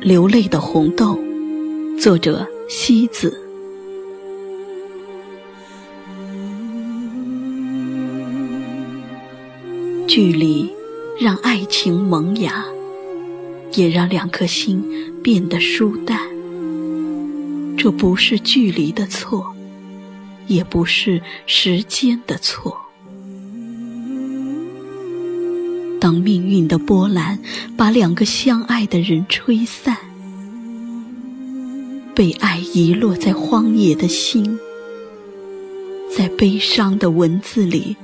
流泪的红豆，作者西子。距离让爱情萌芽，也让两颗心变得疏淡。这不是距离的错，也不是时间的错。当命运的波澜把两个相爱的人吹散，被爱遗落在荒野的心，在悲伤的文字里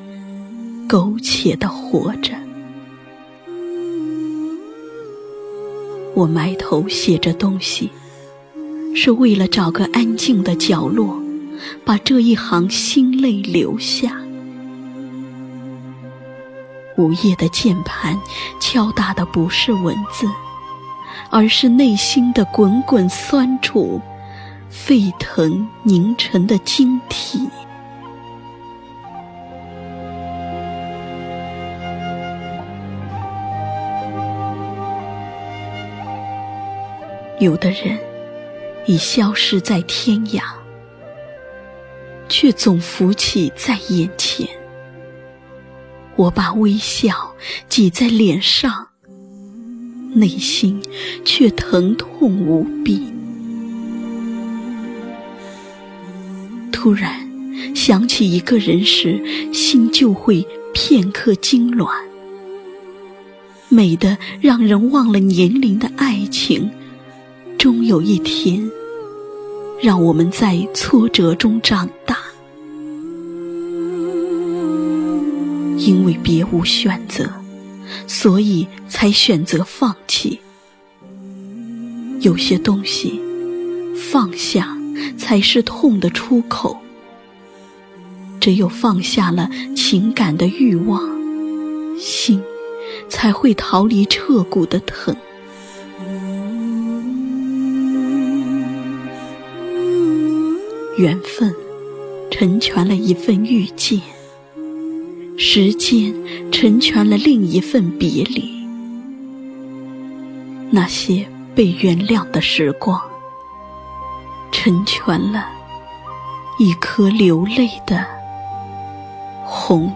苟且的活着。我埋头写着东西。是为了找个安静的角落，把这一行心泪留下。午夜的键盘敲打的不是文字，而是内心的滚滚酸楚、沸腾凝成的晶体。有的人。已消失在天涯，却总浮起在眼前。我把微笑挤在脸上，内心却疼痛无比。突然想起一个人时，心就会片刻痉挛。美的让人忘了年龄的爱情。终有一天，让我们在挫折中长因为别无选择，所以才选择放弃。有些东西，放下才是痛的出口。只有放下了情感的欲望，心才会逃离彻骨的疼。缘分成全了一份遇见，时间成全了另一份别离。那些被原谅的时光，成全了一颗流泪的红。